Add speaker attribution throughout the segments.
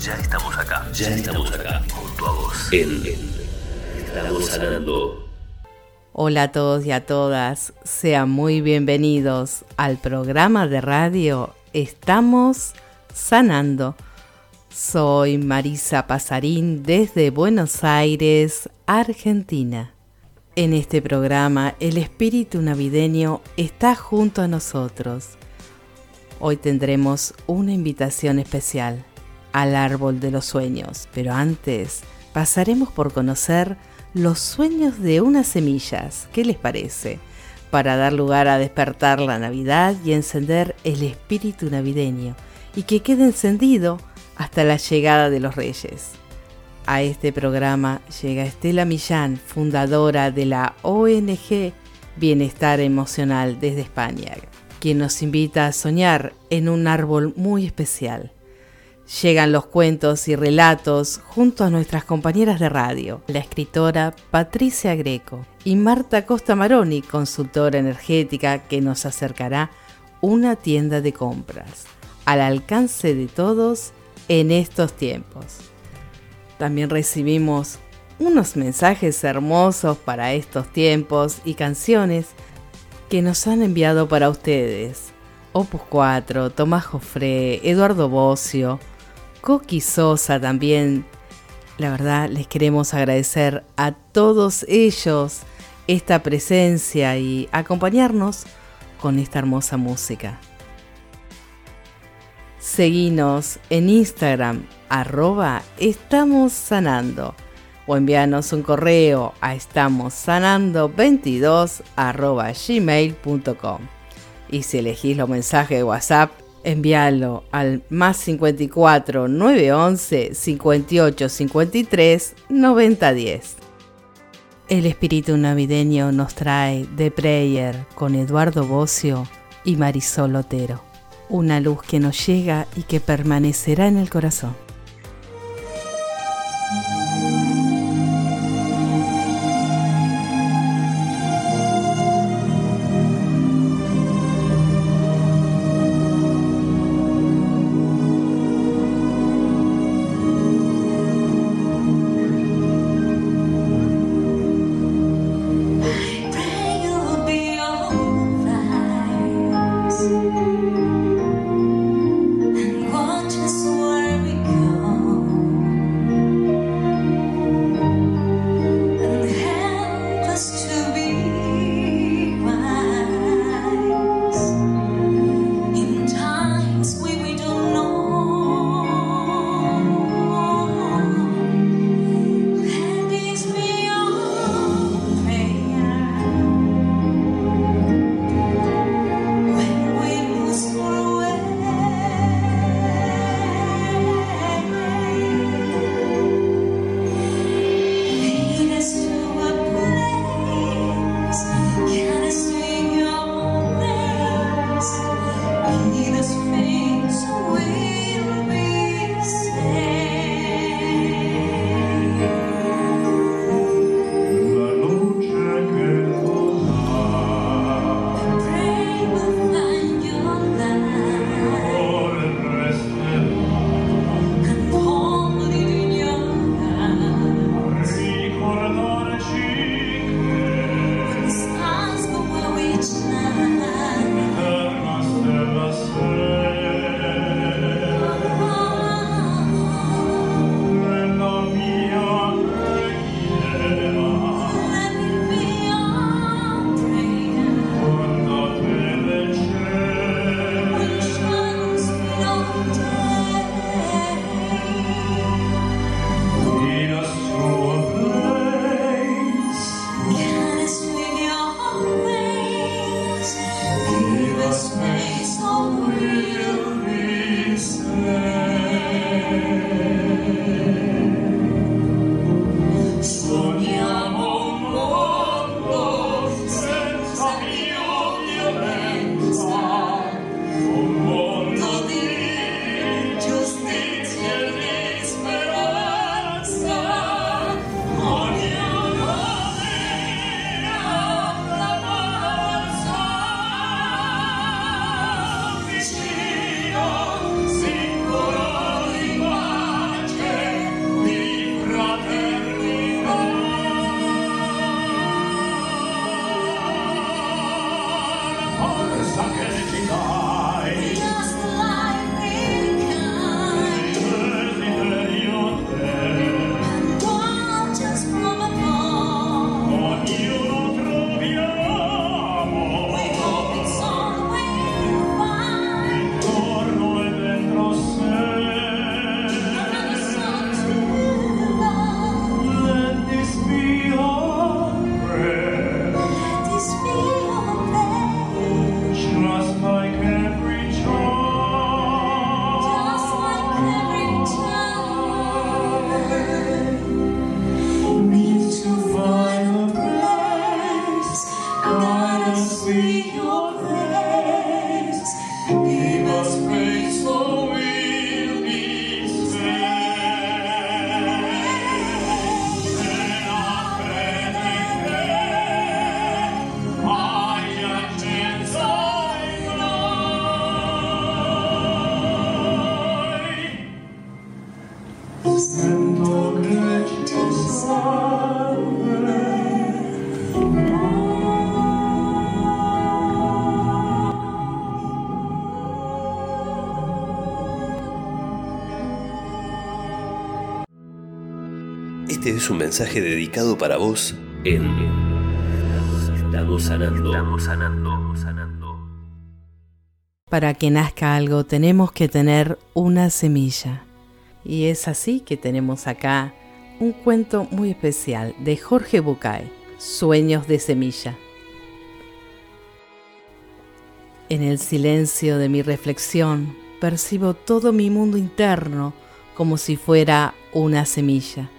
Speaker 1: Ya estamos acá, ya estamos acá, junto a vos. En Estamos sanando.
Speaker 2: Hola a todos y a todas, sean muy bienvenidos al programa de radio Estamos sanando. Soy Marisa Pasarín desde Buenos Aires, Argentina. En este programa el espíritu navideño está junto a nosotros. Hoy tendremos una invitación especial al árbol de los sueños, pero antes pasaremos por conocer los sueños de unas semillas. ¿Qué les parece? Para dar lugar a despertar la Navidad y encender el espíritu navideño y que quede encendido hasta la llegada de los Reyes. A este programa llega Estela Millán, fundadora de la ONG Bienestar Emocional desde España, quien nos invita a soñar en un árbol muy especial. Llegan los cuentos y relatos junto a nuestras compañeras de radio, la escritora Patricia Greco y Marta Costa Maroni, consultora energética, que nos acercará una tienda de compras al alcance de todos en estos tiempos. También recibimos unos mensajes hermosos para estos tiempos y canciones que nos han enviado para ustedes. Opus 4, Tomás Jofré, Eduardo Bocio, Coqui Sosa también. La verdad, les queremos agradecer a todos ellos esta presencia y acompañarnos con esta hermosa música. Seguinos en Instagram, arroba estamos sanando o envíanos un correo a estamossanando22 arroba gmail.com. Y si elegís los mensajes de WhatsApp, envíalo al más 54 911 58 53 90 10. El espíritu navideño nos trae The Prayer con Eduardo Bocio y Marisol Otero una luz que nos llega y que permanecerá en el corazón.
Speaker 1: vida. Un mensaje dedicado para vos en Estamos sanando, estamos sanando, sanando.
Speaker 2: Para que nazca algo tenemos que tener una semilla. Y es así que tenemos acá un cuento muy especial de Jorge Bucay, Sueños de Semilla. En el silencio de mi reflexión percibo todo mi mundo interno como si fuera una semilla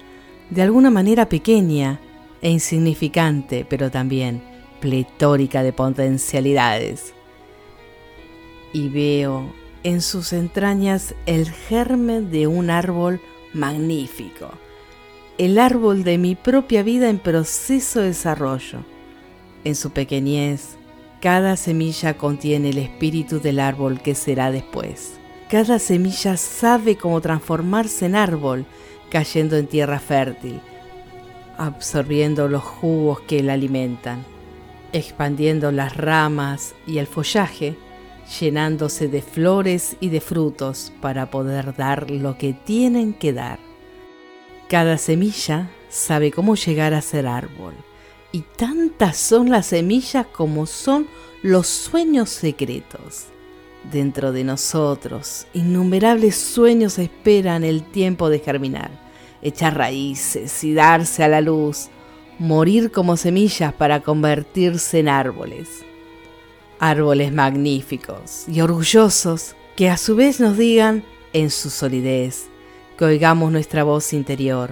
Speaker 2: de alguna manera pequeña e insignificante, pero también pletórica de potencialidades. Y veo en sus entrañas el germen de un árbol magnífico, el árbol de mi propia vida en proceso de desarrollo. En su pequeñez, cada semilla contiene el espíritu del árbol que será después. Cada semilla sabe cómo transformarse en árbol cayendo en tierra fértil, absorbiendo los jugos que la alimentan, expandiendo las ramas y el follaje, llenándose de flores y de frutos para poder dar lo que tienen que dar. Cada semilla sabe cómo llegar a ser árbol, y tantas son las semillas como son los sueños secretos. Dentro de nosotros, innumerables sueños esperan el tiempo de germinar, echar raíces y darse a la luz, morir como semillas para convertirse en árboles. Árboles magníficos y orgullosos que a su vez nos digan en su solidez, que oigamos nuestra voz interior,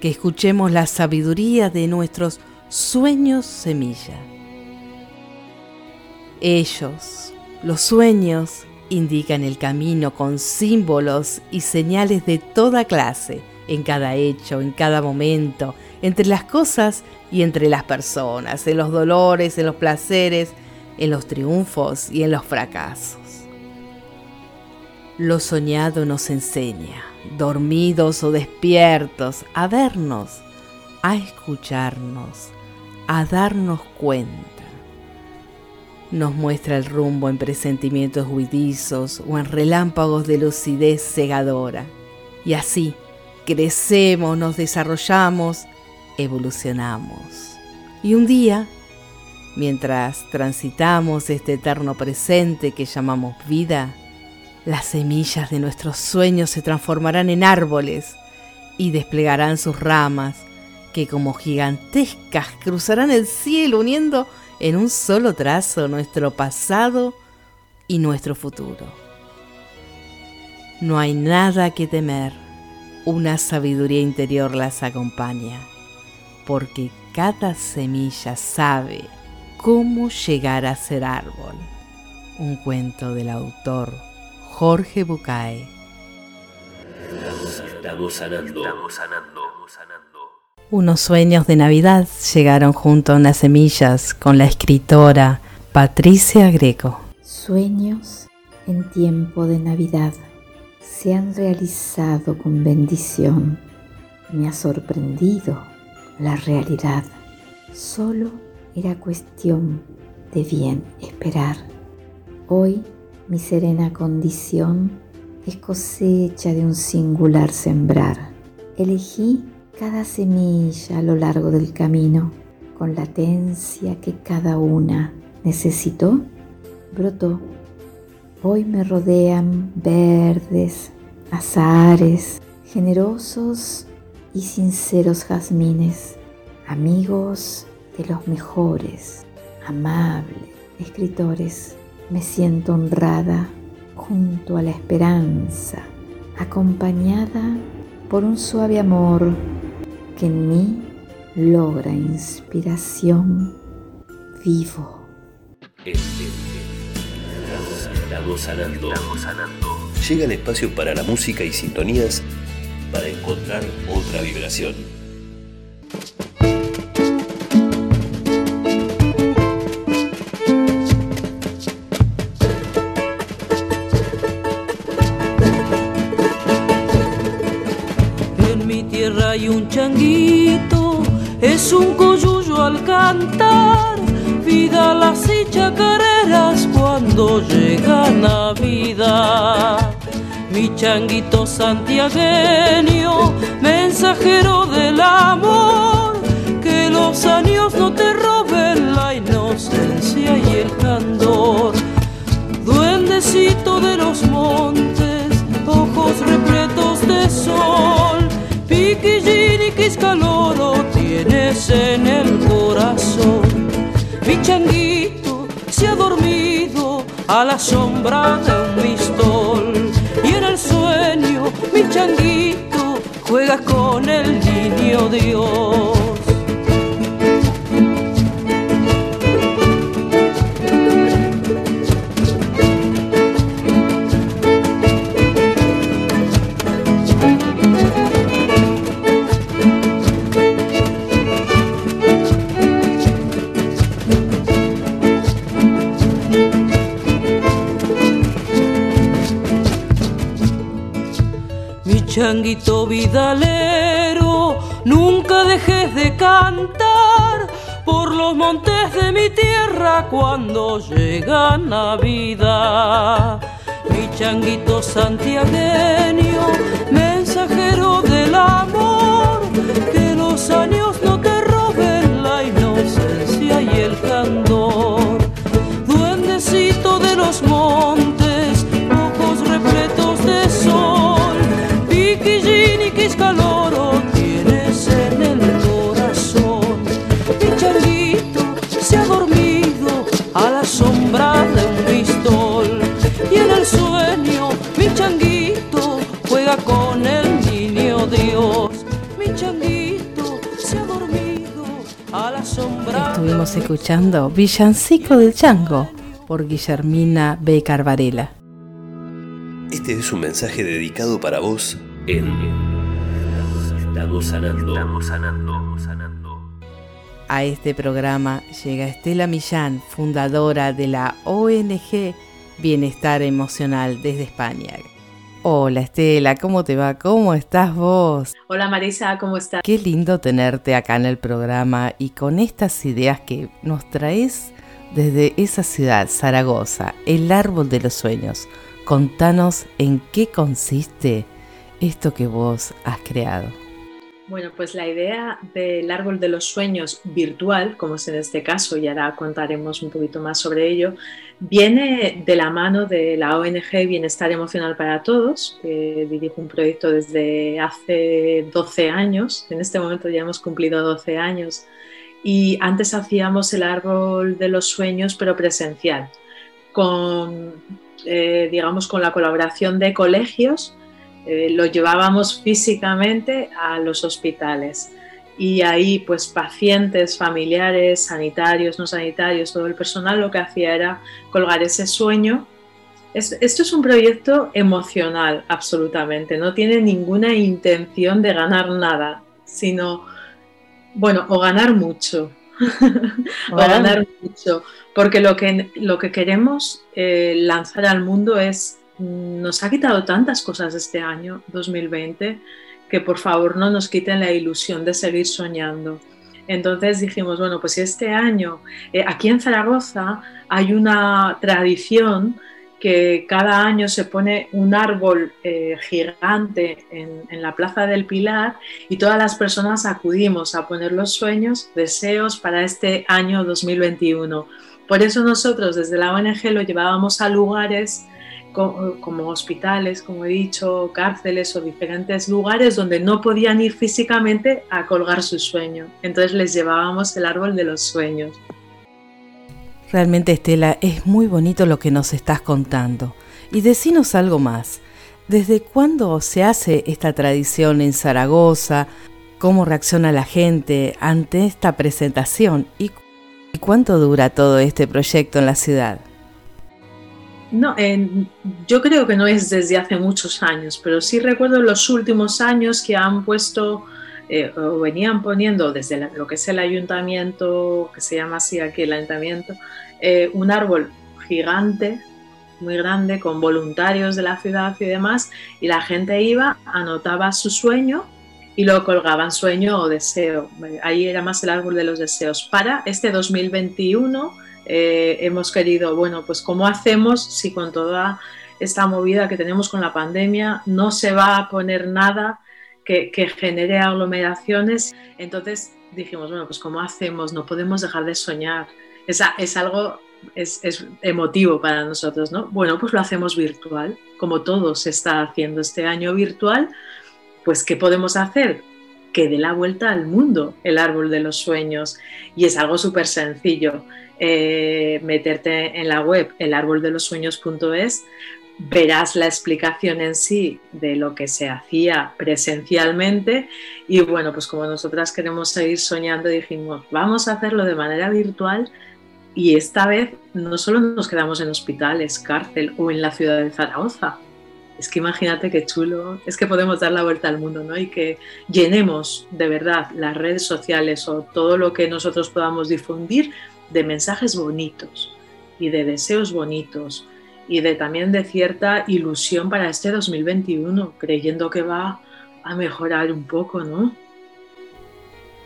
Speaker 2: que escuchemos la sabiduría de nuestros sueños semilla. Ellos, los sueños indican el camino con símbolos y señales de toda clase, en cada hecho, en cada momento, entre las cosas y entre las personas, en los dolores, en los placeres, en los triunfos y en los fracasos. Lo soñado nos enseña, dormidos o despiertos, a vernos, a escucharnos, a darnos cuenta nos muestra el rumbo en presentimientos huidizos o en relámpagos de lucidez cegadora. Y así crecemos, nos desarrollamos, evolucionamos. Y un día, mientras transitamos este eterno presente que llamamos vida, las semillas de nuestros sueños se transformarán en árboles y desplegarán sus ramas que como gigantescas cruzarán el cielo uniendo en un solo trazo nuestro pasado y nuestro futuro. No hay nada que temer, una sabiduría interior las acompaña, porque cada semilla sabe cómo llegar a ser árbol. Un cuento del autor Jorge Bucay.
Speaker 1: Estamos sanando, estamos sanando.
Speaker 2: Unos sueños de Navidad llegaron junto a unas semillas con la escritora Patricia Greco.
Speaker 3: Sueños en tiempo de Navidad se han realizado con bendición. Me ha sorprendido la realidad. Solo era cuestión de bien esperar. Hoy mi serena condición es cosecha de un singular sembrar. Elegí cada semilla a lo largo del camino, con latencia que cada una necesitó, brotó. Hoy me rodean verdes, azares, generosos y sinceros jazmines, amigos de los mejores, amables escritores. Me siento honrada junto a la esperanza, acompañada por un suave amor que en mí logra inspiración vivo.
Speaker 1: Sanando. Llega el espacio para la música y sintonías para encontrar otra vibración.
Speaker 4: Es un coyuyo al cantar, vida las y chacareras cuando llega Navidad. Mi changuito santiagueño, mensajero del amor, que los años no te roben la inocencia y el candor. Duendecito de los montes, ojos repletos de sol, piquillín y quiscaloro tienes en el corazón. Mi changuito se ha dormido a la sombra de un pistol y en el sueño mi changuito juega con el niño Dios. Changuito vidalero, nunca dejes de cantar por los montes de mi tierra cuando llega Navidad. Mi changuito santiagueño, mensajero del amor, que los años no te roben la inocencia y el candor. Duendecito de los montes, ojos repletos de calor tienes en el corazón. Mi changuito se ha dormido a la sombra de un pistol y en el sueño mi changuito juega con el niño Dios. Mi changuito se ha dormido a la sombra.
Speaker 2: Estuvimos escuchando Villancico del Chango por Guillermina B. Carvarela.
Speaker 1: Este es un mensaje dedicado para vos en Estamos sanando, estamos sanando, sanando.
Speaker 2: A este programa llega Estela Millán, fundadora de la ONG Bienestar Emocional desde España. Hola Estela, ¿cómo te va? ¿Cómo estás vos?
Speaker 5: Hola Marisa, ¿cómo estás?
Speaker 2: Qué lindo tenerte acá en el programa y con estas ideas que nos traes desde esa ciudad, Zaragoza, el árbol de los sueños. Contanos en qué consiste esto que vos has creado.
Speaker 5: Bueno, pues la idea del árbol de los sueños virtual, como es en este caso, y ahora contaremos un poquito más sobre ello, viene de la mano de la ONG Bienestar Emocional para Todos, que dirijo un proyecto desde hace 12 años, en este momento ya hemos cumplido 12 años, y antes hacíamos el árbol de los sueños, pero presencial, con, eh, digamos, con la colaboración de colegios eh, lo llevábamos físicamente a los hospitales. Y ahí pues pacientes, familiares, sanitarios, no sanitarios, todo el personal lo que hacía era colgar ese sueño. esto es un proyecto emocional absolutamente, no tiene ninguna intención de ganar nada, sino, bueno, o ganar mucho, o ganar mucho, porque lo que, lo que queremos eh, lanzar al mundo es nos ha quitado tantas cosas este año 2020 que por favor no nos quiten la ilusión de seguir soñando. Entonces dijimos, bueno, pues este año, eh, aquí en Zaragoza hay una tradición que cada año se pone un árbol eh, gigante en, en, la Plaza del Pilar y todas las personas acudimos a poner los sueños, deseos para este año 2021. Por eso nosotros desde la ONG lo llevábamos a lugares como hospitales, como he dicho, cárceles o diferentes lugares donde no podían ir físicamente a colgar su sueño. Entonces les llevábamos el árbol de los sueños.
Speaker 2: Realmente, Estela, es muy bonito lo que nos estás contando. Y decinos algo más. ¿Desde cuándo se hace esta tradición en Zaragoza? ¿Cómo reacciona la gente ante esta presentación? ¿Y cuánto dura todo este proyecto en la ciudad?
Speaker 5: No, yo creo que no es desde hace muchos años, pero sí recuerdo los últimos años que han puesto eh, o venían poniendo desde lo que es el ayuntamiento, que se llama así aquí el ayuntamiento, eh, un árbol gigante, muy grande, con voluntarios de la ciudad y demás, y la gente iba, anotaba su sueño y lo colgaban sueño o deseo. Ahí era más el árbol de los deseos. Para este 2021 eh, hemos querido, bueno, pues cómo hacemos si con toda esta movida que tenemos con la pandemia no se va a poner nada que, genere aglomeraciones. Entonces dijimos, bueno, pues cómo hacemos, no podemos dejar de soñar. Es, es algo es, emotivo para nosotros, ¿no? Bueno, pues lo hacemos virtual, como todo se está haciendo este año virtual, pues ¿qué podemos hacer? Que dé la vuelta al mundo el árbol de los sueños. Y es algo súper sencillo. Eh, meterte en la web elarboldelosueños.es, verás la explicación en sí de lo que se hacía presencialmente y bueno, pues como nosotras queremos seguir soñando, dijimos, vamos a hacerlo de manera virtual y esta vez no solo nos quedamos en hospitales, cárcel o en la ciudad de Zaragoza. Es que imagínate qué chulo, es que podemos dar la vuelta al mundo, ¿no? Y que llenemos de verdad las redes sociales o todo lo que nosotros podamos difundir de mensajes bonitos y de deseos bonitos y de también de cierta ilusión para este 2021, creyendo que va a mejorar un poco, ¿no?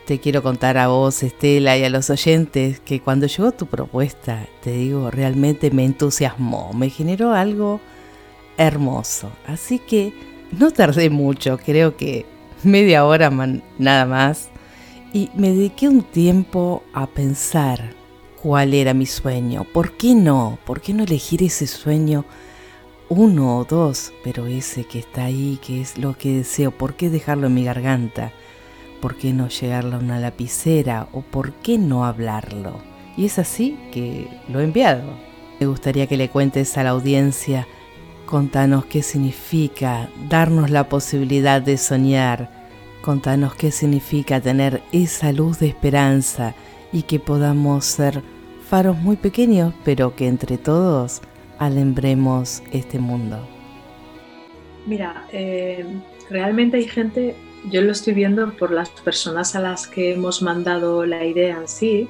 Speaker 2: Te quiero contar a vos, Estela, y a los oyentes que cuando llegó tu propuesta, te digo, realmente me entusiasmó, me generó algo hermoso. Así que no tardé mucho, creo que media hora nada más, y me dediqué un tiempo a pensar cuál era mi sueño, por qué no, por qué no elegir ese sueño uno o dos, pero ese que está ahí, que es lo que deseo, por qué dejarlo en mi garganta ¿por qué no llegarle a una lapicera o por qué no hablarlo? Y es así que lo he enviado. Me gustaría que le cuentes a la audiencia, contanos qué significa darnos la posibilidad de soñar, contanos qué significa tener esa luz de esperanza y que podamos ser faros muy pequeños, pero que entre todos alembremos este mundo.
Speaker 5: Mira, eh, realmente hay gente yo lo estoy viendo por las personas a las que hemos mandado la idea en sí,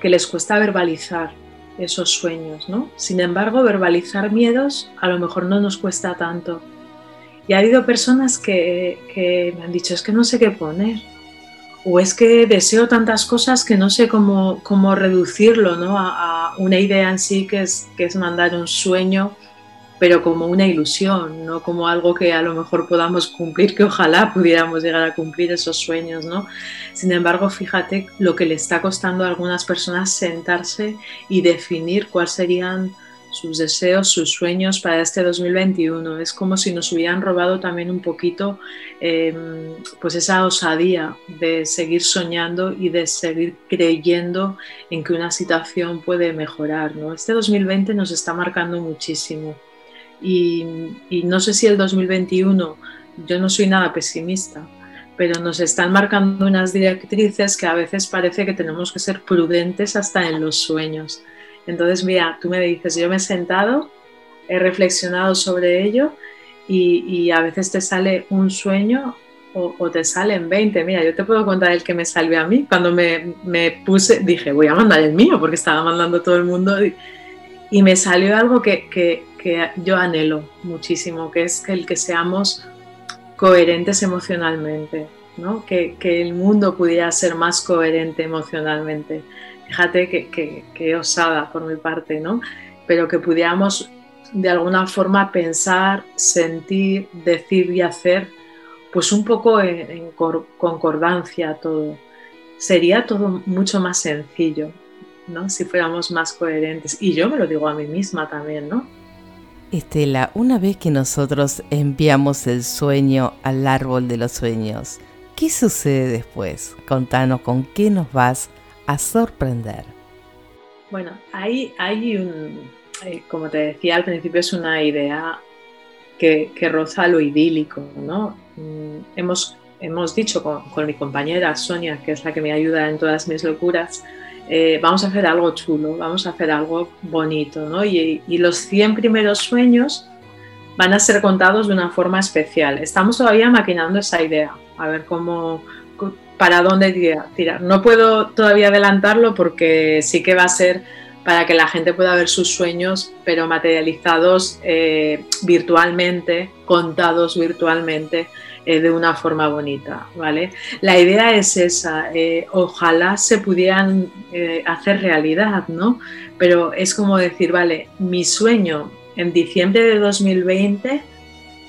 Speaker 5: que les cuesta verbalizar esos sueños, ¿no? Sin embargo, verbalizar miedos a lo mejor no nos cuesta tanto. Y ha habido personas que, me han dicho, es que no sé qué poner, o es que deseo tantas cosas que no sé cómo, cómo reducirlo ¿no? a, a, una idea en sí que es, que es mandar un sueño pero como una ilusión, no como algo que a lo mejor podamos cumplir, que ojalá pudiéramos llegar a cumplir esos sueños, ¿no? Sin embargo, fíjate lo que le está costando a algunas personas sentarse y definir cuáles serían sus deseos, sus sueños para este 2021. Es como si nos hubieran robado también un poquito em, pues esa osadía de seguir soñando y de seguir creyendo en que una situación puede mejorar. ¿no? Este 2020 nos está marcando muchísimo. Y, no sé si el 2021, yo no soy nada pesimista, pero nos están marcando unas directrices que a veces parece que tenemos que ser prudentes hasta en los sueños. Entonces, mira, tú me dices, yo me he sentado, he reflexionado sobre ello y, a veces te sale un sueño o, te salen 20. Mira, yo te puedo contar el que me salió a mí. Cuando me, me puse, dije, voy a mandar el mío porque estaba mandando todo el mundo y, y me salió algo que, que, que yo anhelo muchísimo, que es el que seamos coherentes emocionalmente, ¿no? que, que, el mundo pudiera ser más coherente emocionalmente. Fíjate que, que, osada por mi parte, ¿no? pero que pudiéramos de alguna forma pensar, sentir, decir y hacer, pues un poco en, en concordancia todo. Sería todo mucho más sencillo, ¿no? Si fuéramos más coherentes. Y yo me lo digo a mí misma también, ¿no?
Speaker 2: Estela, una vez que nosotros enviamos el sueño al árbol de los sueños, ¿qué sucede después? Contanos con qué nos vas a sorprender.
Speaker 5: Bueno, hay, hay un, eh, como te decía al principio, es una idea que, que roza lo idílico, ¿no? Mm, hemos, hemos dicho con, con mi compañera Sonia, que es la que me ayuda en todas mis locuras, eh, vamos a hacer algo chulo, vamos a hacer algo bonito, ¿no? Y, los 100 primeros sueños van a ser contados de una forma especial. Estamos todavía maquinando esa idea, a ver cómo, para dónde tirar. No puedo todavía adelantarlo porque sí que va a ser para que la gente pueda ver sus sueños, pero materializados eh, virtualmente, contados virtualmente eh, de una forma bonita, ¿vale? La idea es esa, eh, ojalá se pudieran hacer realidad, ¿no? Pero es como decir, vale, mi sueño en diciembre de 2020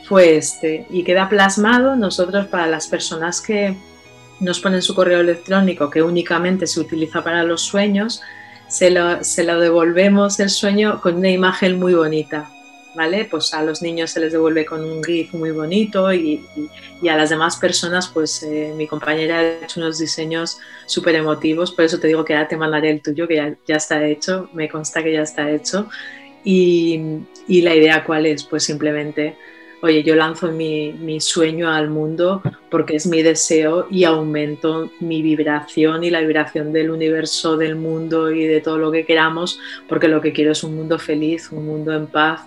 Speaker 5: fue este y queda plasmado nosotros para las personas que nos ponen su correo electrónico que únicamente se utiliza para los sueños, se lo devolvemos el sueño con una imagen muy bonita, ¿vale? Pues a los niños se les devuelve con un GIF muy bonito y, a las demás personas, pues eh, mi compañera ha hecho unos diseños súper emotivos, por eso te digo que ya te mandaré el tuyo, que ya, ya está hecho, me consta que ya está hecho. Y, y, la idea cuál es, pues simplemente, oye, yo lanzo mi, mi sueño al mundo porque es mi deseo y aumento mi vibración y la vibración del universo, del mundo y de todo lo que queramos, porque lo que quiero es un mundo feliz, un mundo en paz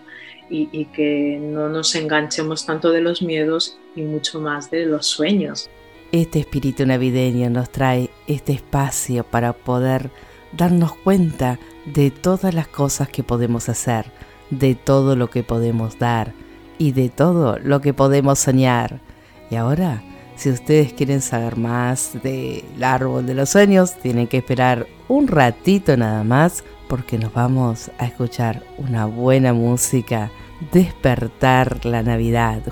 Speaker 5: y, que no nos enganchemos tanto de los miedos y mucho más de los sueños.
Speaker 4: Este espíritu navideño nos trae este espacio para poder darnos cuenta de todas las cosas que podemos hacer, de todo lo que podemos dar y de todo lo que podemos soñar. Y ahora, si ustedes quieren saber más del árbol de los sueños, tienen que esperar un ratito nada más porque nos vamos a escuchar una buena música, despertar la Navidad.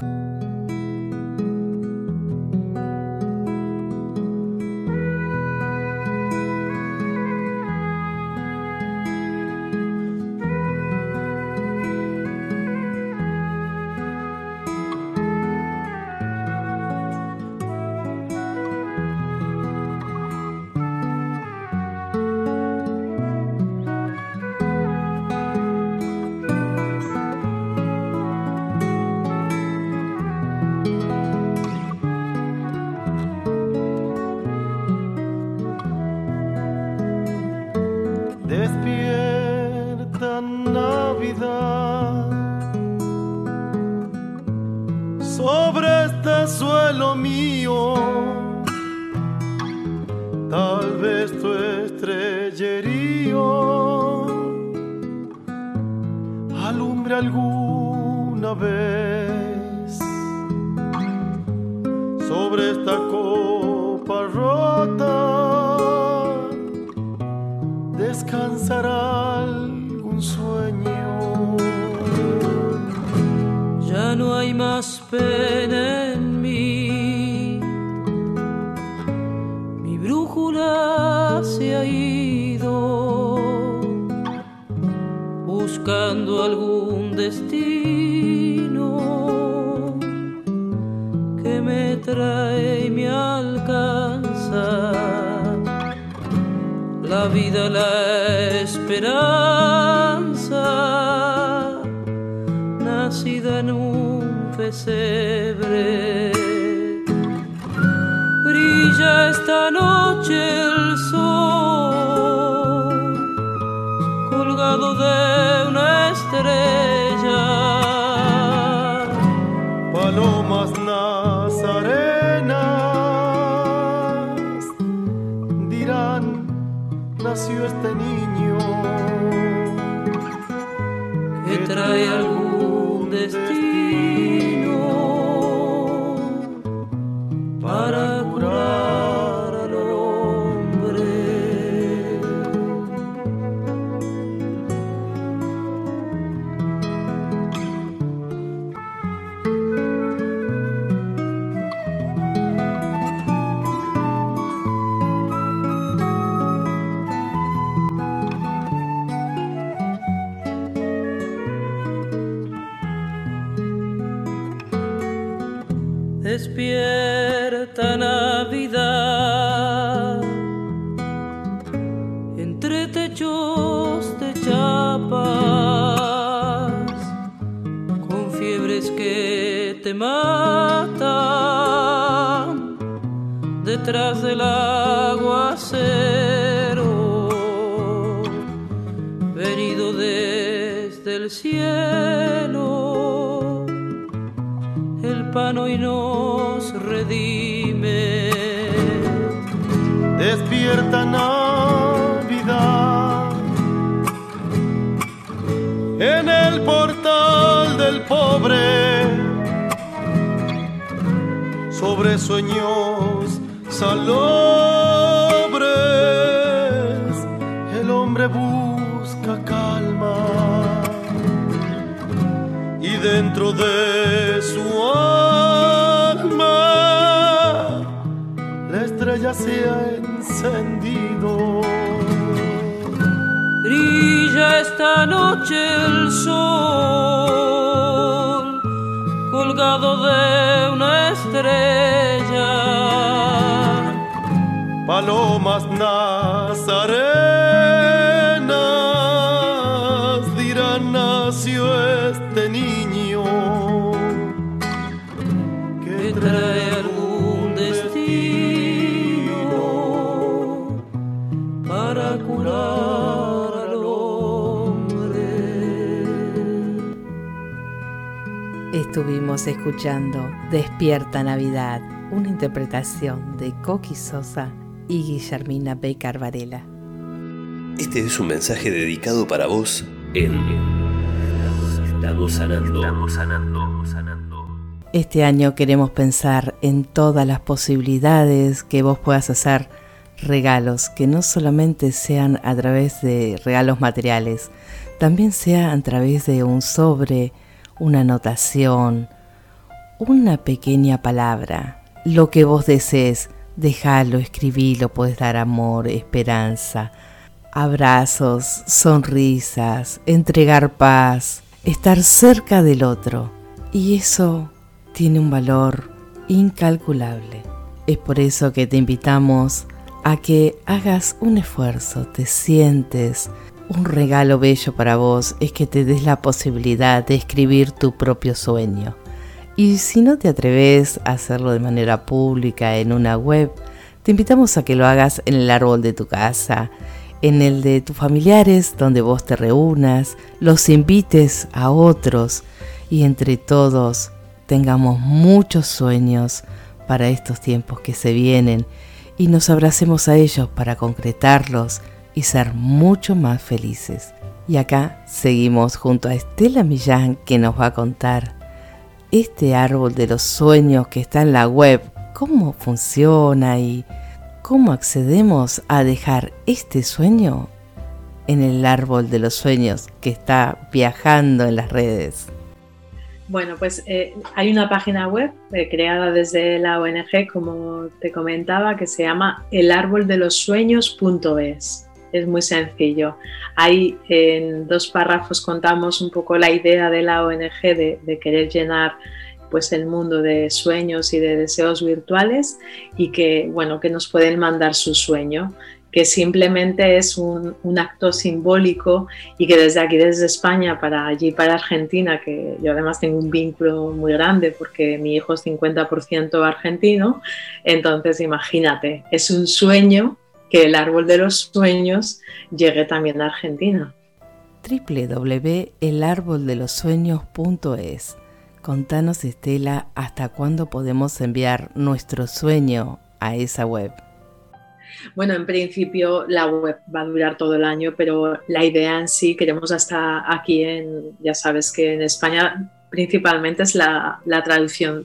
Speaker 6: descansará algún sueño.
Speaker 4: Ya no hay más pena en mí, mi brújula se ha ido buscando la vida la esperanza, nacida en un pesebre. Brilla esta noche el sol, colgado de una estrella. el mata detrás del aguacero venido desde el cielo. El pan hoy nos redime.
Speaker 6: Despierta Navidad. En el portal del pobre
Speaker 7: sobre sueños salobres. El hombre busca calma y dentro de su alma la estrella se ha encendido.
Speaker 4: Brilla esta noche el sol colgado de estrella.
Speaker 7: Palomas
Speaker 2: Estuvimos escuchando Despierta Navidad, una interpretación de Coqui Sosa y Guillermina Becar Varela.
Speaker 1: Este es un mensaje dedicado para vos en Estamos sanando. Estamos sanando. sanando.
Speaker 2: Este año queremos pensar en todas las posibilidades que vos puedas hacer regalos, que no solamente sean a través de regalos materiales, también sea a través de un sobre, una anotación, una pequeña palabra. Lo que vos desees, déjalo, escribilo, puedes dar amor, esperanza, abrazos, sonrisas, entregar paz, estar cerca del otro. Y eso tiene un valor incalculable. Es por eso que te invitamos a que hagas un esfuerzo, te sientes. Un regalo bello para vos es que te des la posibilidad de escribir tu propio sueño. Y si no te atreves a hacerlo de manera pública en una web, te invitamos a que lo hagas en el árbol de tu casa, en el de tus familiares donde vos te reúnas, los invites a otros y entre todos tengamos muchos sueños para estos tiempos que se vienen y nos abracemos a ellos para concretarlos y ser mucho más felices. Y acá seguimos junto a Estela Millán que nos va a contar este árbol de los sueños que está en la web, cómo funciona y cómo accedemos a dejar este sueño en el árbol de los sueños que está viajando en las redes.
Speaker 5: Bueno, pues eh, hay una página web eh, creada desde la ONG, como te comentaba, que se llama elarboldelosueños.es. Es muy sencillo. Ahí en dos párrafos contamos un poco la idea de la ONG de, querer llenar pues el mundo de sueños y de deseos virtuales y que bueno que nos pueden mandar su sueño que simplemente es un, un, acto simbólico y que desde aquí, desde España, para allí, para Argentina, que yo además tengo un vínculo muy grande porque mi hijo es 50% argentino, entonces imagínate, es un sueño que el árbol de los sueños llegue también a Argentina.
Speaker 2: www.elarboldelosueños.es Contanos, Estela, hasta cuándo podemos enviar nuestro sueño a esa web.
Speaker 5: Bueno, en principio la web va a durar todo el año, pero la idea en sí, queremos hasta aquí en, ya sabes que en España principalmente es la, la,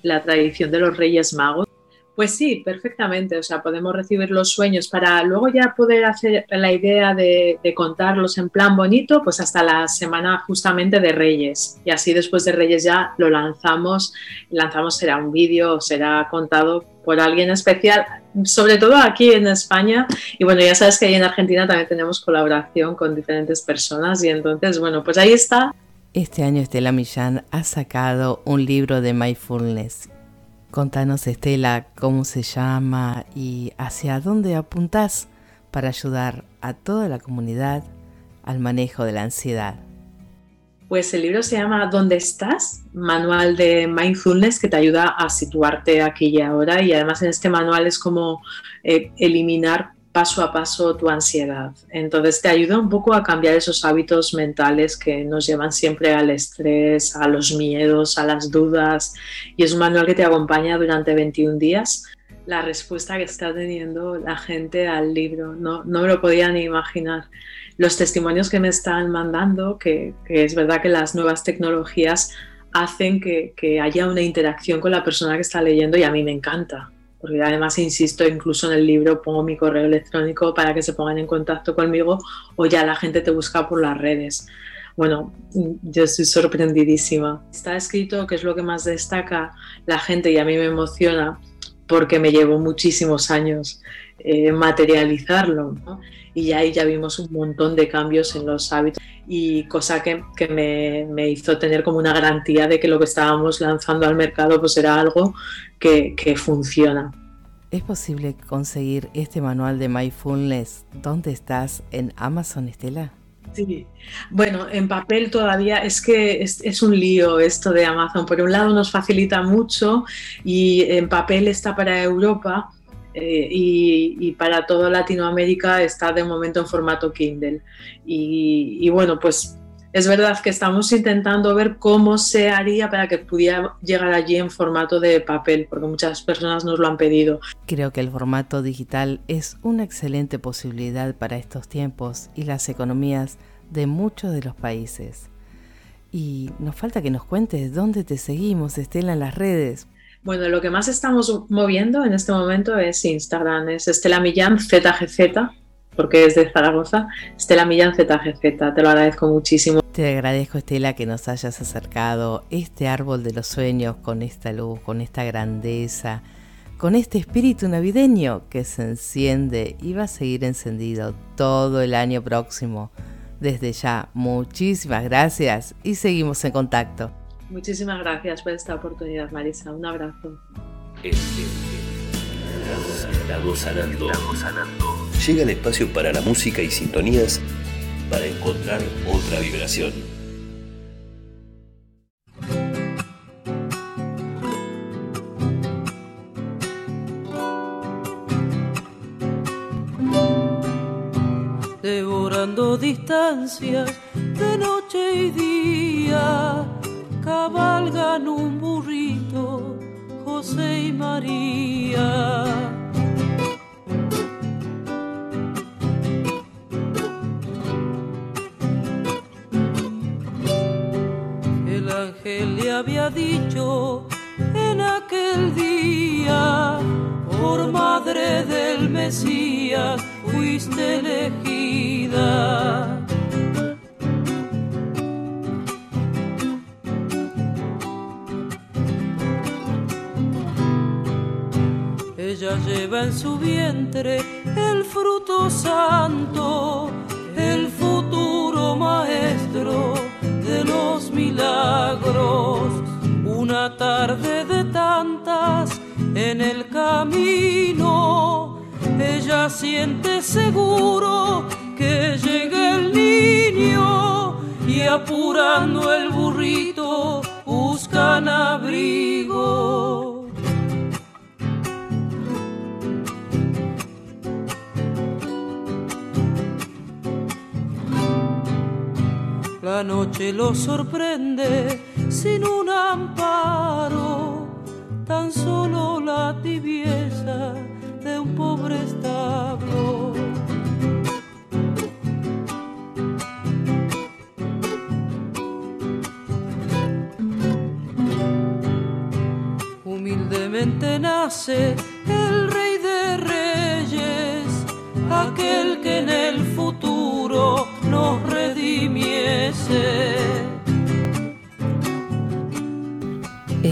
Speaker 5: la tradición de los Reyes Magos. Pues sí, perfectamente. O sea, podemos recibir los sueños para luego ya poder hacer la idea de, contarlos en plan bonito, pues hasta la semana justamente de Reyes. Y así después de Reyes ya lo lanzamos. Lanzamos será un vídeo, será contado por alguien especial, sobre todo aquí en España. Y bueno, ya sabes que ahí en Argentina también tenemos colaboración con diferentes personas. Y entonces, bueno, pues ahí está.
Speaker 2: Este año Estela Millán ha sacado un libro de mindfulness Contanos, Estela, cómo se llama y hacia dónde apuntás para ayudar a toda la comunidad al manejo de la ansiedad.
Speaker 5: Pues el libro se llama ¿Dónde estás? Manual de Mindfulness que te ayuda a situarte aquí y ahora y además en este manual es como eh, eliminar paso a paso tu ansiedad. Entonces te ayuda un poco a cambiar esos hábitos mentales que nos llevan siempre al estrés, a los miedos, a las dudas. Y es un manual que te acompaña durante 21 días. La respuesta que está teniendo la gente al libro, no, no me lo podía ni imaginar. Los testimonios que me están mandando, que, que es verdad que las nuevas tecnologías hacen que, haya una interacción con la persona que está leyendo y a mí me encanta. Porque además, insisto, incluso en el libro pongo mi correo electrónico para que se pongan en contacto conmigo o ya la gente te busca por las redes. Bueno, yo estoy sorprendidísima. Está escrito, que es lo que más destaca la gente y a mí me emociona porque me llevó muchísimos años eh, materializarlo. Y ahí ya vimos un montón de cambios en los hábitos y cosa que, que me, me, hizo tener como una garantía de que lo que estábamos lanzando al mercado pues era algo que, que funciona.
Speaker 2: ¿Es posible conseguir este manual de Mindfulness? ¿Dónde estás? ¿En Amazon, Estela?
Speaker 5: Sí, bueno, en papel todavía es que es, un lío esto de Amazon. Por un lado nos facilita mucho y en papel está para Europa, eh, y, para toda Latinoamérica está de momento en formato Kindle. Y, bueno, pues es verdad que estamos intentando ver cómo se haría para que pudiera llegar allí en formato de papel, porque muchas personas nos lo han pedido.
Speaker 2: Creo que el formato digital es una excelente posibilidad para estos tiempos y las economías de muchos de los países. Y nos falta que nos cuentes dónde te seguimos, Estela, en las redes.
Speaker 5: Bueno, lo que más estamos moviendo en este momento es Instagram, es Estela Millán ZGZ, porque es de Zaragoza, Estela Millán ZGZ, te lo agradezco muchísimo.
Speaker 2: Te agradezco Estela que nos hayas acercado este árbol de los sueños con esta luz, con esta grandeza, con este espíritu navideño que se enciende y va a seguir encendido todo el año próximo. Desde ya, muchísimas gracias y seguimos en contacto.
Speaker 5: Muchísimas gracias por esta oportunidad, Marisa. Un abrazo.
Speaker 1: Estamos sanando. sanando. Llega el espacio para la música y sintonías para encontrar otra vibración.
Speaker 4: Devorando distancias de noche y día cabalgan un burrito José y María. Había dicho en aquel día, por madre del Mesías fuiste elegida. Ella lleva en su vientre el fruto santo, el futuro maestro de los milagros. Una tarde de tantas en el camino, ella siente seguro que llegue el niño y apurando el burrito buscan abrigo. La noche lo sorprende sin un amparo, tan solo la tibieza de un pobre establo. Humildemente nace el rey de reyes, aquel que en el futuro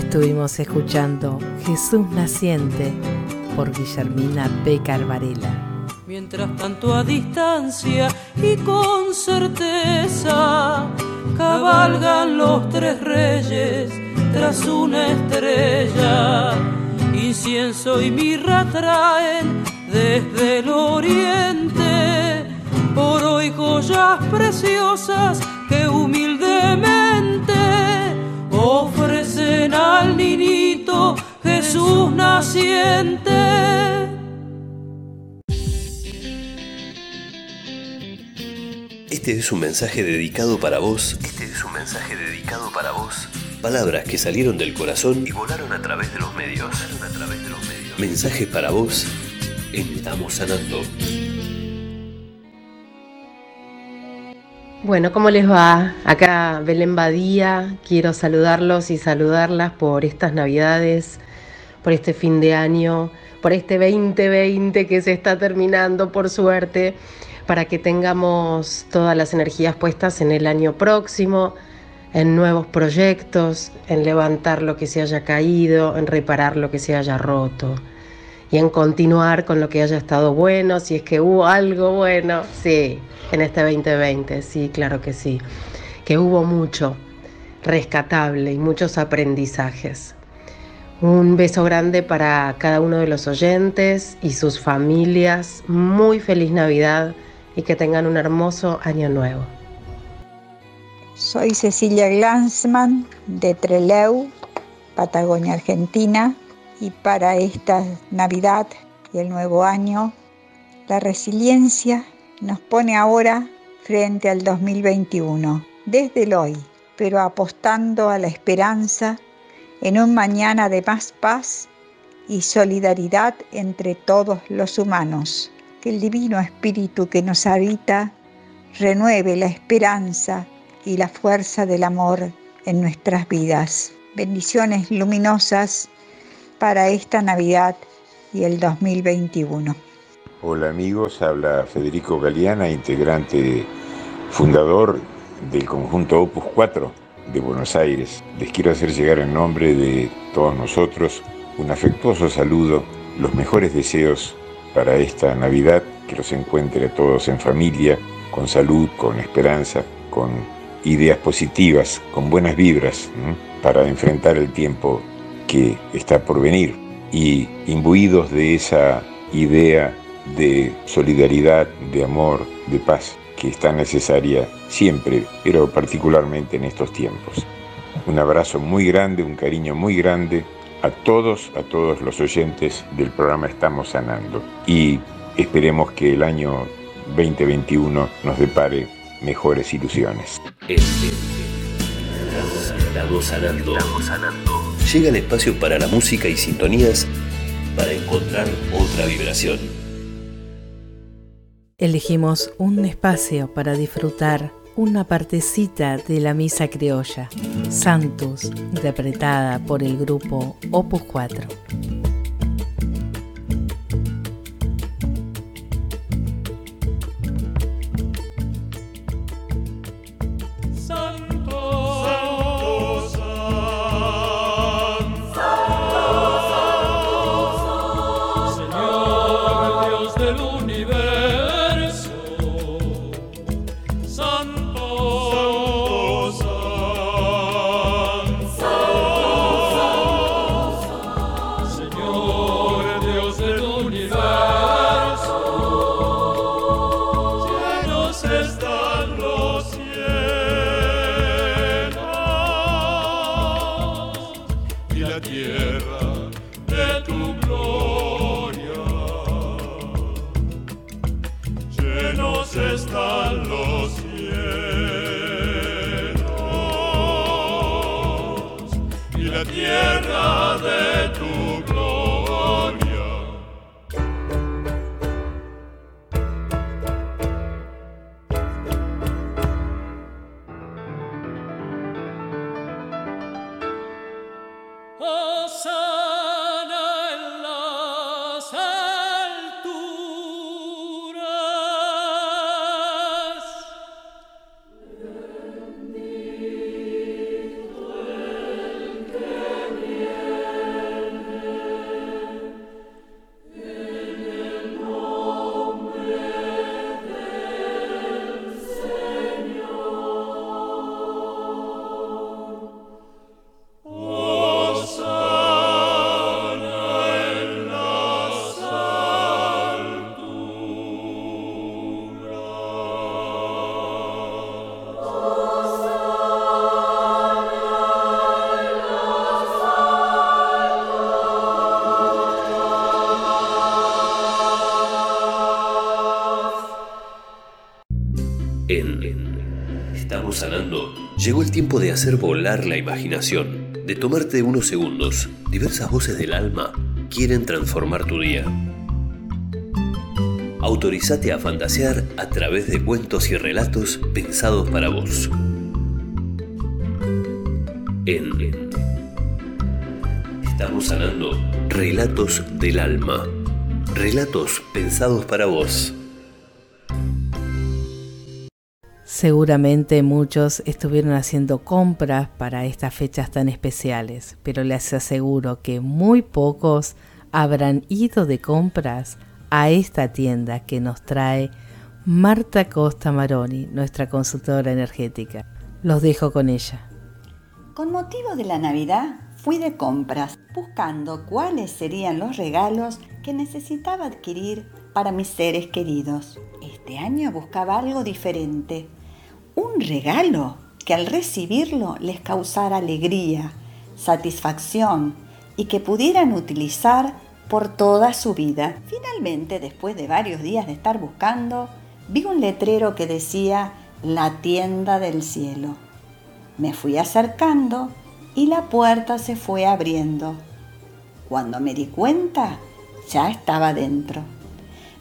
Speaker 2: Estuvimos escuchando Jesús Naciente por Guillermina P. Carvarela.
Speaker 4: Mientras tanto a distancia y con certeza cabalgan los tres reyes tras una estrella. Incienso y mirra traen desde el oriente oro y joyas preciosas que humildemente ofrecen al niñito Jesús naciente.
Speaker 1: Este es un mensaje dedicado para vos. Este es un mensaje dedicado para vos. Palabras que salieron del corazón y volaron a través de los medios. a través de los medios. Mensajes para vos. Estamos sanando.
Speaker 8: Bueno, ¿cómo les va? Acá Belén Badía, quiero saludarlos y saludarlas por estas navidades, por este fin de año, por este 2020 que se está terminando por suerte, para que tengamos todas las energías puestas en el año próximo, en nuevos proyectos, en levantar lo que se haya caído, en reparar lo que se haya roto y en continuar con lo que haya estado bueno, si es que hubo algo bueno, sí, en este 2020, sí, claro que sí, que hubo mucho rescatable y muchos aprendizajes. Un beso grande para cada uno de los oyentes y sus familias, muy feliz Navidad y que tengan un hermoso año nuevo.
Speaker 9: Soy Cecilia Glansman de Treleu, Patagonia, Argentina, y para esta Navidad y el nuevo año, la resiliencia nos pone ahora frente al 2021, desde el hoy, pero apostando a la esperanza en un mañana de más paz y solidaridad entre todos los humanos. Que el Divino Espíritu que nos habita renueve la esperanza y la fuerza del amor en nuestras vidas. Bendiciones luminosas para esta Navidad y el 2021.
Speaker 10: Hola amigos, habla Federico Galeana, integrante fundador del conjunto Opus 4 de Buenos Aires. Les quiero hacer llegar en nombre de todos nosotros un afectuoso saludo, los mejores deseos para esta Navidad, que los encuentre a todos en familia, con salud, con esperanza, con ideas positivas, con buenas vibras, para enfrentar el tiempo que está por venir. Y imbuidos de esa idea de solidaridad, de amor, de paz, que está necesaria siempre, pero particularmente en estos tiempos. Un abrazo muy grande, un cariño muy grande a todos, a todos los oyentes del programa Estamos Sanando. Y esperemos que el año 2021 nos depare mejores ilusiones.
Speaker 1: Estamos sanando. Llega el espacio para la música y sintonías para encontrar otra vibración.
Speaker 2: Elegimos un espacio para disfrutar una partecita de la misa criolla, Santos, interpretada por el grupo Opus 4.
Speaker 1: Llegó el tiempo de hacer volar la imaginación, de tomarte unos segundos. Diversas voces del alma quieren transformar tu día. Autorizate a fantasear a través de cuentos y relatos pensados para vos. En Estamos sanando Relatos del Alma. Relatos pensados para vos.
Speaker 2: Seguramente muchos estuvieron haciendo compras para estas fechas tan especiales, pero les aseguro que muy pocos habrán ido de compras a esta tienda que nos trae Marta Costa Maroni, nuestra consultora energética. Los dejo con ella.
Speaker 11: Con motivo de la Navidad fui de compras buscando cuáles serían los regalos que necesitaba adquirir para mis seres queridos. Este año buscaba algo diferente un regalo que al recibirlo les causara alegría, satisfacción y que pudieran utilizar por toda su vida. Finalmente, después de varios días de estar buscando, vi un letrero que decía La tienda del cielo. Me fui acercando y la puerta se fue abriendo. Cuando me di cuenta, ya estaba dentro.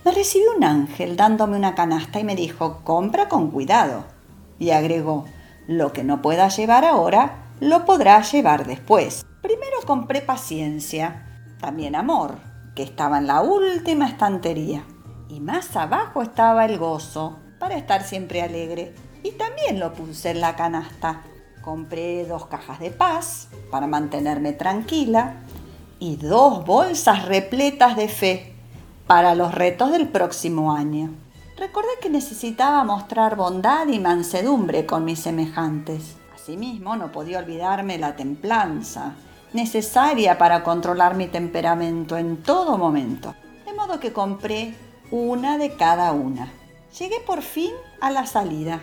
Speaker 11: Me recibió un ángel dándome una canasta y me dijo, compra con cuidado y agregó, lo que no pueda llevar ahora, lo podrá llevar después. Primero compré paciencia, también amor, que estaba en la última estantería. Y más abajo estaba el gozo, para estar siempre alegre. Y también lo puse en la canasta. Compré dos cajas de paz para mantenerme tranquila y dos bolsas repletas de fe para los retos del próximo año recordé que necesitaba mostrar bondad y mansedumbre con mis semejantes. Asimismo, no podía olvidarme la templanza, necesaria para controlar mi temperamento en todo momento. De modo que compré una de cada una. Llegué por fin a la salida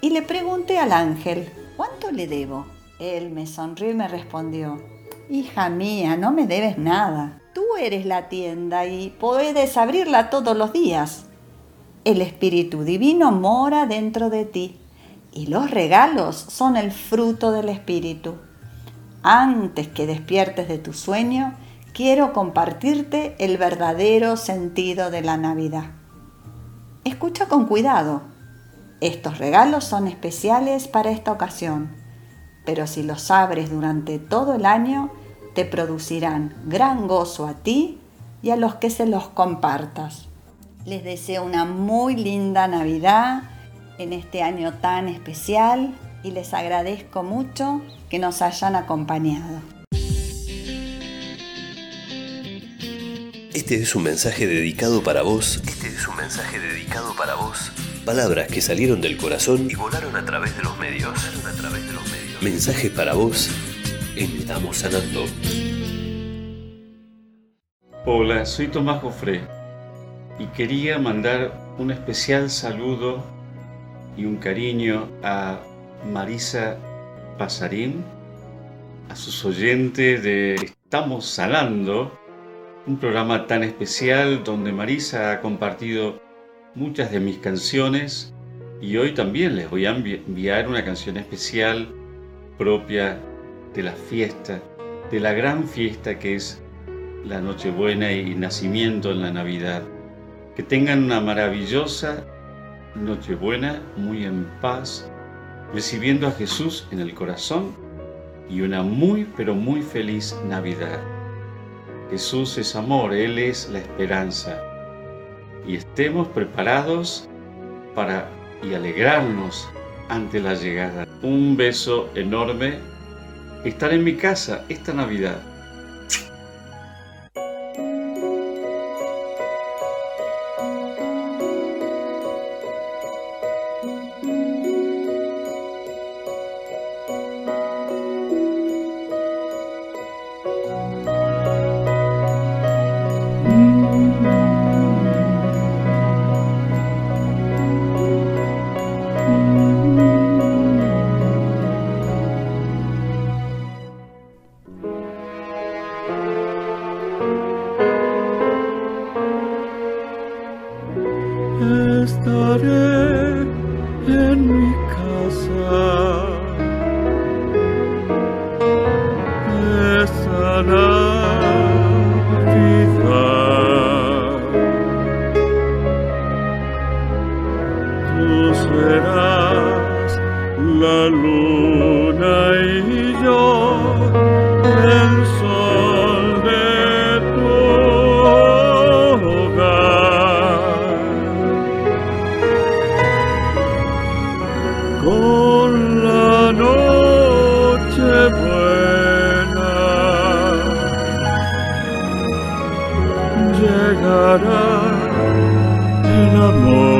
Speaker 11: y le pregunté al ángel, ¿cuánto le debo? Él me sonrió y me respondió, Hija mía, no me debes nada. Tú eres la tienda y puedes abrirla todos los días. El Espíritu Divino mora dentro de ti y los regalos son el fruto del Espíritu. Antes que despiertes de tu sueño, quiero compartirte el verdadero sentido de la Navidad. Escucha con cuidado. Estos regalos son especiales para esta ocasión, pero si los abres durante todo el año, te producirán gran gozo a ti y a los que se los compartas. Les deseo una muy linda Navidad en este año tan especial y les agradezco mucho que nos hayan acompañado.
Speaker 1: Este es un mensaje dedicado para vos. Este es un mensaje dedicado para vos. Palabras que salieron del corazón y volaron a través de los medios. A través de los medios. Mensajes para vos Estamos Sanando.
Speaker 12: Hola, soy Tomás Gofré y quería mandar un especial saludo y un cariño a Marisa Pasarín, a sus oyentes de Estamos Sanando, un programa tan especial donde Marisa ha compartido muchas de mis canciones y hoy también les voy a enviar una canción especial propia de la fiesta, de la gran fiesta que es la Nochebuena y nacimiento en la Navidad. Que tengan una maravillosa Nochebuena, muy en paz, recibiendo a Jesús en el corazón y una muy, pero muy feliz Navidad. Jesús es amor, Él es la esperanza. Y estemos preparados para y alegrarnos ante la llegada. Un beso enorme. Estar en mi casa esta Navidad
Speaker 7: con la noche buena llegará el amor.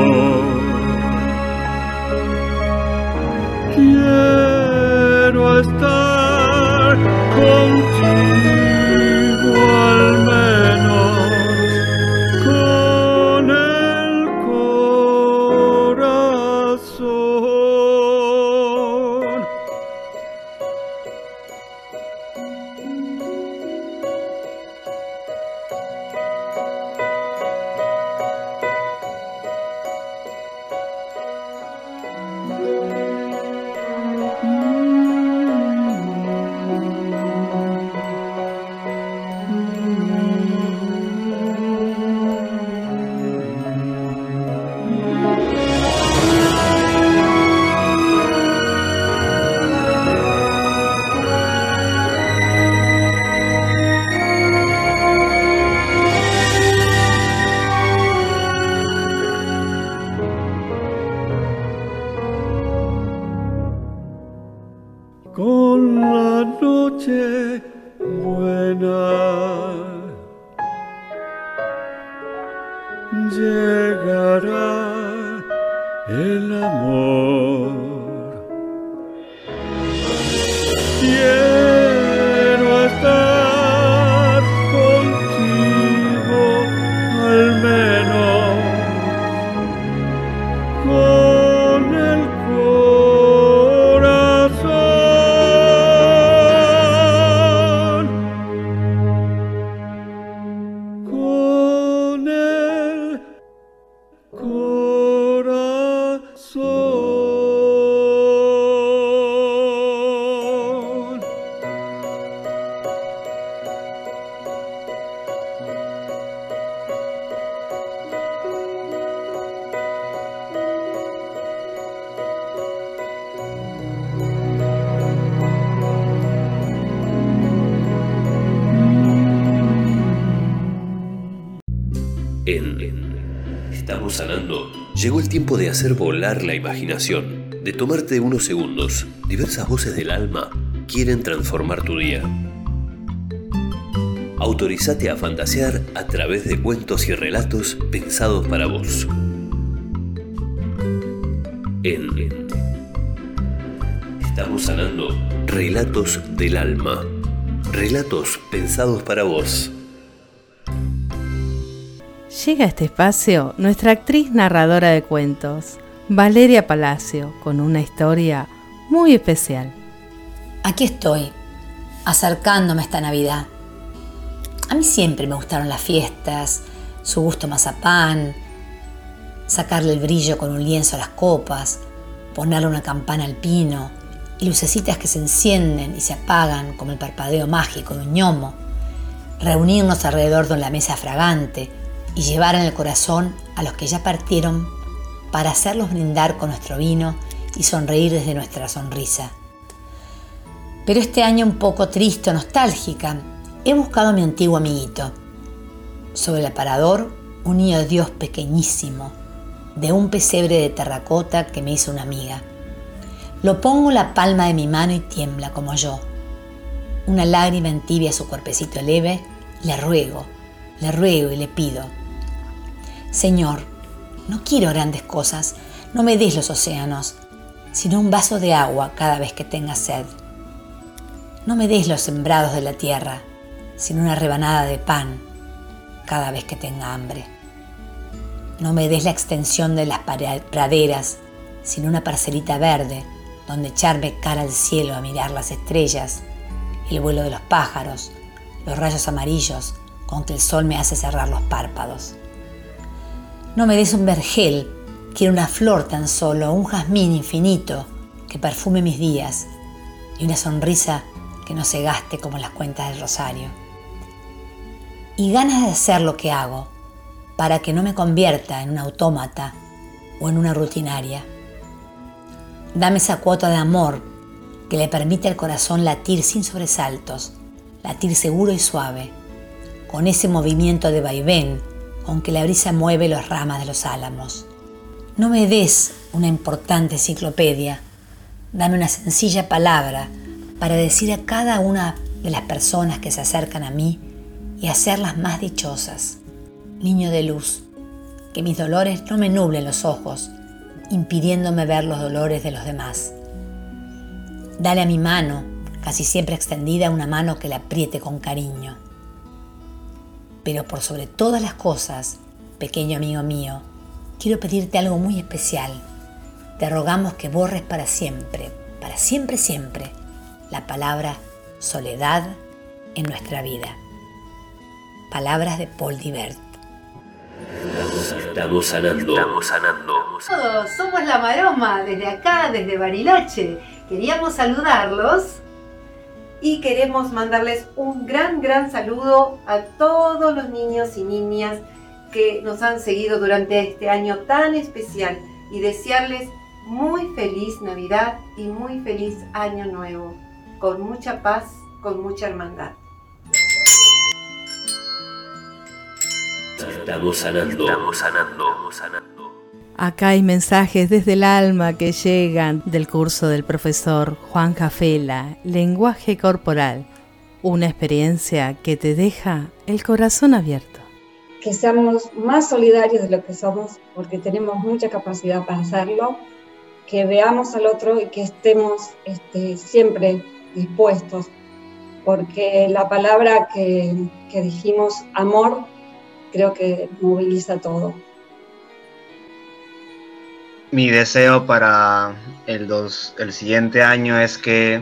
Speaker 7: Con
Speaker 1: tiempo de hacer volar la imaginación, de tomarte unos segundos. Diversas voces del alma quieren transformar tu día. Autorizate a fantasear a través de cuentos y relatos pensados para vos. En Estamos sanando relatos del alma. Relatos pensados para vos.
Speaker 2: Llega a este espacio nuestra actriz narradora de cuentos, Valeria Palacio, con una historia muy especial.
Speaker 13: Aquí estoy, acercándome a esta Navidad. A mí siempre me gustaron las fiestas, su gusto mazapán, sacarle el brillo con un lienzo a las copas, ponerle una campana al pino y lucecitas que se encienden y se apagan como el parpadeo mágico de un ñomo, reunirnos alrededor de la mesa fragante y llevar en el corazón a los que ya partieron para hacerlos brindar con nuestro vino y sonreír desde nuestra sonrisa. Pero este año un poco triste nostálgica, he buscado a mi antiguo amiguito. Sobre el aparador, un niño Dios pequeñísimo, de un pesebre de terracota que me hizo una amiga. Lo pongo en la palma de mi mano y tiembla como yo. Una lágrima entibia su cuerpecito leve, le ruego, le ruego y le pido. Señor, no quiero grandes cosas, no me des los océanos, sino un vaso de agua cada vez que tenga sed. No me des los sembrados de la tierra, sino una rebanada de pan cada vez que tenga hambre. No me des la extensión de las praderas, sino una parcelita verde donde echarme cara al cielo a mirar las estrellas, el vuelo de los pájaros, los rayos amarillos con que el sol me hace cerrar los párpados. No me des un vergel, quiero una flor tan solo, un jazmín infinito que perfume mis días y una sonrisa que no se gaste como las cuentas del rosario. Y ganas de hacer lo que hago para que no me convierta en un autómata o en una rutinaria. Dame esa cuota de amor que le permite al corazón latir sin sobresaltos, latir seguro y suave, con ese movimiento de vaivén con que la brisa mueve las ramas de los álamos. No me des una importante enciclopedia, dame una sencilla palabra para decir a cada una de las personas que se acercan a mí y hacerlas más dichosas. niño de luz, que mis dolores no me nublen los ojos, impidiéndome ver los dolores de los demás. Dale a mi mano, casi siempre extendida, una mano que la apriete con cariño. Pero por sobre todas las cosas, pequeño amigo mío, quiero pedirte algo muy especial. Te rogamos que borres para siempre, para siempre, siempre, la palabra soledad en nuestra vida. Palabras de Paul Divert.
Speaker 1: Estamos sanando. Estamos sanando.
Speaker 2: Todos somos la maroma desde acá, desde Bariloche. Queríamos saludarlos y queremos mandarles un gran, gran saludo a todos los niños y niñas que nos han seguido durante este año tan especial y desearles muy feliz Navidad y muy feliz Año Nuevo, con mucha paz, con mucha hermandad.
Speaker 1: Estamos sanando. Estamos sanando. sanando.
Speaker 2: Acá hay mensajes desde el alma que llegan del curso del profesor Juan Cafela, Lenguaje Corporal, una experiencia que te deja el corazón abierto.
Speaker 14: Que seamos más solidarios de lo que somos, porque tenemos mucha capacidad para hacerlo, que veamos al otro y que estemos este, siempre dispuestos, porque la palabra que, que dijimos, amor, creo que moviliza todo.
Speaker 15: Mi deseo para el, el siguiente año es que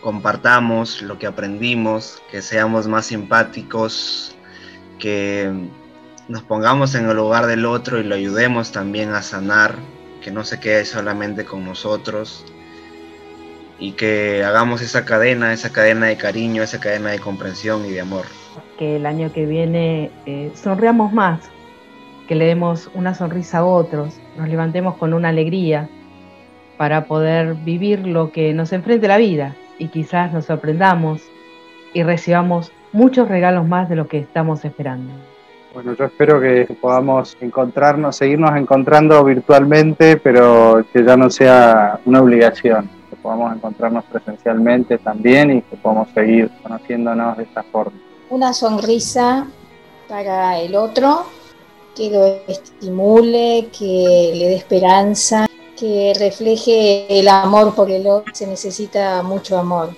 Speaker 15: compartamos lo que aprendimos, que seamos más simpáticos, que nos pongamos en el lugar del otro y lo ayudemos también a sanar, que no se quede solamente con nosotros y que hagamos esa cadena, esa cadena de cariño, esa cadena de comprensión y de amor.
Speaker 16: Que el año que viene eh, sonreamos más, que le demos una sonrisa a otros, nos levantemos con una alegría para poder vivir lo que nos enfrente la vida y quizás nos sorprendamos y recibamos muchos regalos más de lo que estamos esperando.
Speaker 17: Bueno, yo espero que podamos encontrarnos, seguirnos encontrando virtualmente, pero que ya no sea una obligación, que podamos encontrarnos presencialmente también y que podamos seguir conociéndonos de esta forma
Speaker 18: una sonrisa para el otro, que lo estimule, que le dé esperanza, que refleje el amor porque el otro se necesita mucho amor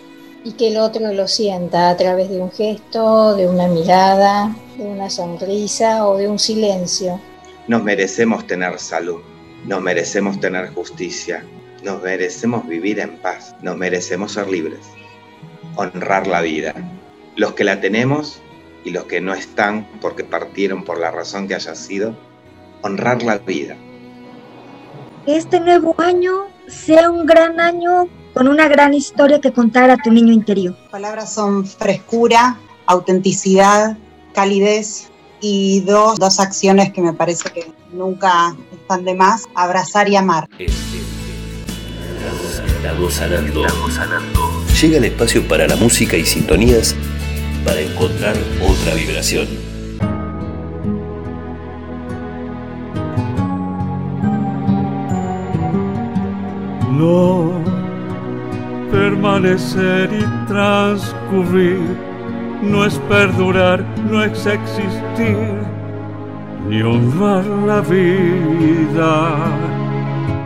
Speaker 18: y que el otro lo sienta a través de un gesto, de una mirada, de una sonrisa o de un silencio.
Speaker 19: Nos merecemos tener salud, nos merecemos tener justicia, nos merecemos vivir en paz, nos merecemos ser libres, honrar la vida los que la tenemos y los que no están porque partieron por la razón que haya sido, honrar la vida.
Speaker 20: Que este nuevo año sea un gran año con una gran historia que contar a tu niño interior.
Speaker 21: Palabras son frescura, autenticidad, calidez y dos, dos acciones que me parece que nunca están de más, abrazar y amar.
Speaker 1: Estamos sanando. Llega el espacio para la música y sintonías para encontrar otra vibración.
Speaker 7: No permanecer y transcurrir no es perdurar, no es existir, ni honrar la vida.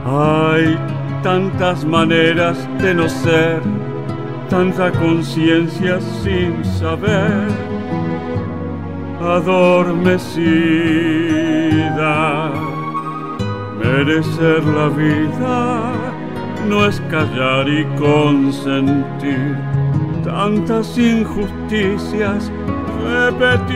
Speaker 7: Hay tantas maneras de no ser tanta conciencia sin saber, adormecida. Merecer la vida no es callar y consentir tantas injusticias repetidas.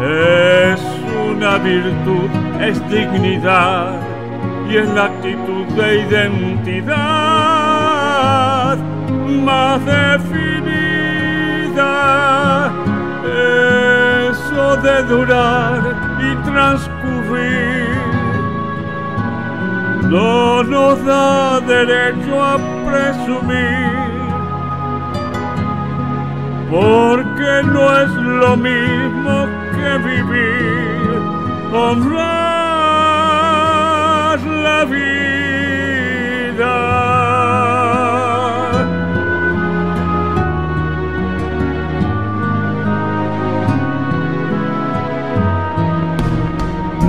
Speaker 7: Es una virtud, es dignidad y es la actitud de identidad más definida. Eso de durar y transcurrir no nos da derecho a presumir, porque no es lo mismo que vivir, honrar la vida.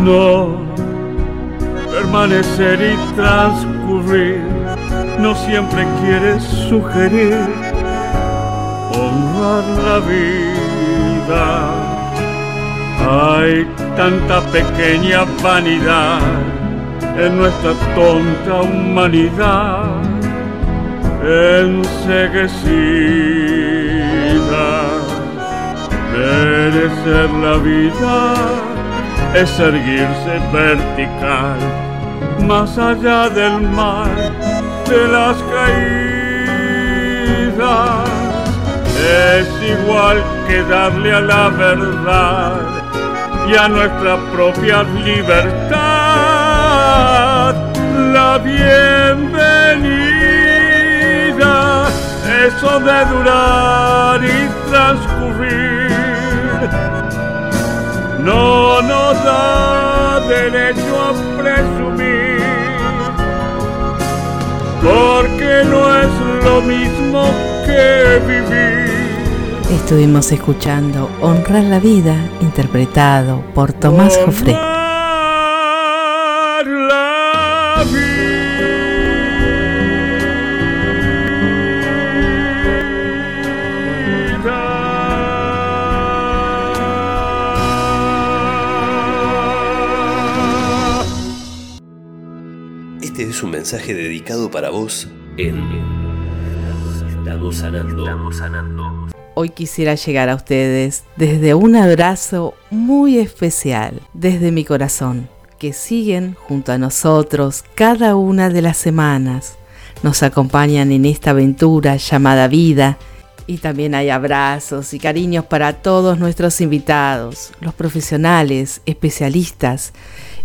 Speaker 7: No, permanecer y transcurrir no siempre quiere sugerir honrar la vida. Hay tanta pequeña vanidad en nuestra tonta humanidad enseguecida. Merecer la vida es erguirse vertical, más allá del mar, de las caídas. Es igual que darle a la verdad y a nuestra propia libertad la bienvenida. Eso de durar y transcurrir no nos da derecho a presumir, porque no es lo mismo que vivir.
Speaker 2: Estuvimos escuchando Honrar la Vida, interpretado por Tomás Jofré.
Speaker 1: Es un mensaje dedicado para vos en Estamos. Estamos sanando.
Speaker 2: Hoy quisiera llegar a ustedes desde un abrazo muy especial, desde mi corazón, que siguen junto a nosotros cada una de las semanas, nos acompañan en esta aventura llamada vida y también hay abrazos y cariños para todos nuestros invitados, los profesionales, especialistas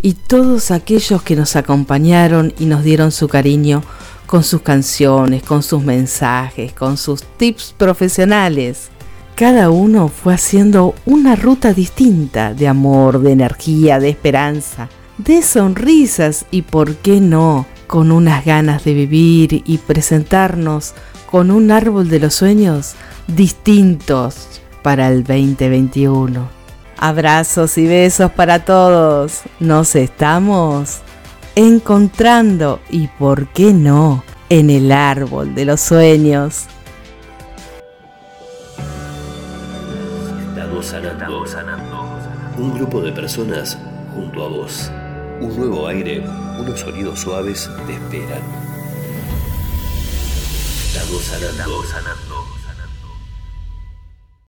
Speaker 2: y todos aquellos que nos acompañaron y nos dieron su cariño con sus canciones, con sus mensajes, con sus tips profesionales. Cada uno fue haciendo una ruta distinta de amor, de energía, de esperanza, de sonrisas y, por qué no, con unas ganas de vivir y presentarnos con un árbol de los sueños distintos para el 2021. Abrazos y besos para todos. Nos estamos encontrando y, por qué no, en el árbol de los sueños.
Speaker 1: Estamos sanando. Sanando. Un grupo de personas junto a vos. Un nuevo aire, unos sonidos suaves te esperan. Estamos sanando. Sanando.